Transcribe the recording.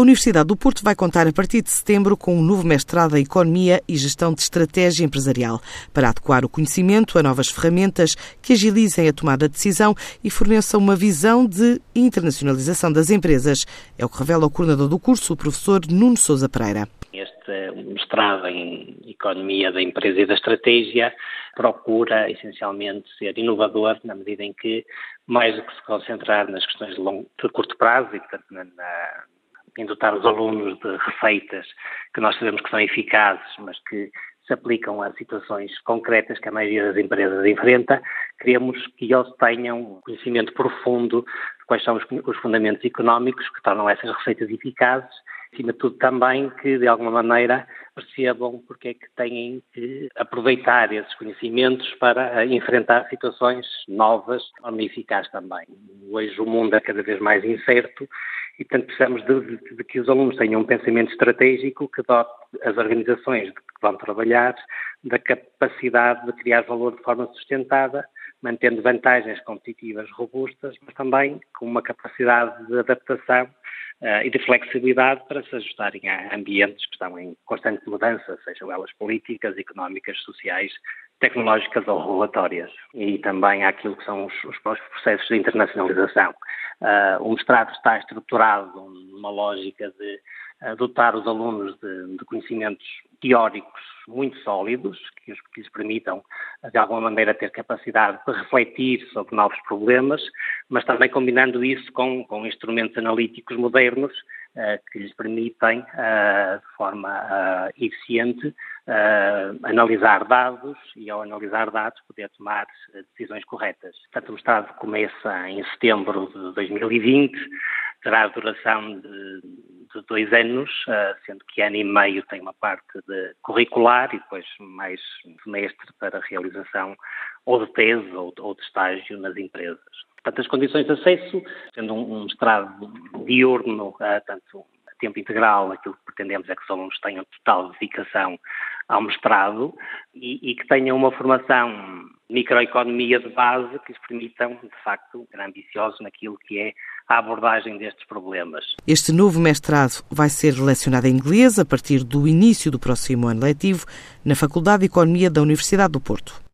A Universidade do Porto vai contar a partir de setembro com um novo mestrado em Economia e Gestão de Estratégia Empresarial, para adequar o conhecimento a novas ferramentas que agilizem a tomada de decisão e forneçam uma visão de internacionalização das empresas. É o que revela o coordenador do curso, o professor Nuno Sousa Pereira. Este mestrado em Economia da Empresa e da Estratégia procura essencialmente ser inovador na medida em que, mais do que se concentrar nas questões de, longo, de curto prazo e, portanto, na, na em dotar os alunos de receitas que nós sabemos que são eficazes, mas que se aplicam a situações concretas que a maioria das empresas enfrenta, queremos que eles tenham conhecimento profundo de quais são os, os fundamentos económicos que tornam essas receitas eficazes acima de tudo também que de alguma maneira percebam porque é que têm que aproveitar esses conhecimentos para enfrentar situações novas, ou eficazes também. Hoje o mundo é cada vez mais incerto e, portanto, precisamos de, de, de, que os alunos tenham um pensamento estratégico que dote as organizações que vão trabalhar da capacidade de criar valor de forma sustentada, mantendo vantagens competitivas robustas, mas também com uma capacidade de adaptação uh, e de flexibilidade para se ajustarem a ambientes que estão em constante mudança, sejam elas políticas, económicas, sociais, tecnológicas ou regulatórias. E também aquilo que são os, os processos de internacionalização. Uh, o mestrado está estruturado numa lógica de uh, dotar os alunos de, de, conhecimentos teóricos muito sólidos, que, que lhes permitam, de alguma maneira, ter capacidade de refletir sobre novos problemas, mas também combinando isso com, com instrumentos analíticos modernos uh, que lhes permitem, de forma eficiente, analisar dados e, ao analisar dados, poder tomar decisões corretas. Portanto, o mestrado começa em setembro de 2020, terá duração de, de dois anos, uh, sendo que ano e meio tem uma parte de curricular e depois mais um semestre para realização ou de tese ou, ou de estágio nas empresas. Portanto, as condições de acesso, sendo um, um mestrado diurno, uh, tanto tempo integral, aquilo que pretendemos é que os alunos tenham total dedicação ao mestrado e, e que tenham uma formação microeconomia de base que lhes permitam, de facto, ser ambiciosos naquilo que é a abordagem destes problemas. Este novo mestrado vai ser lecionado em inglês a partir do início do próximo ano letivo na Faculdade de Economia da Universidade do Porto.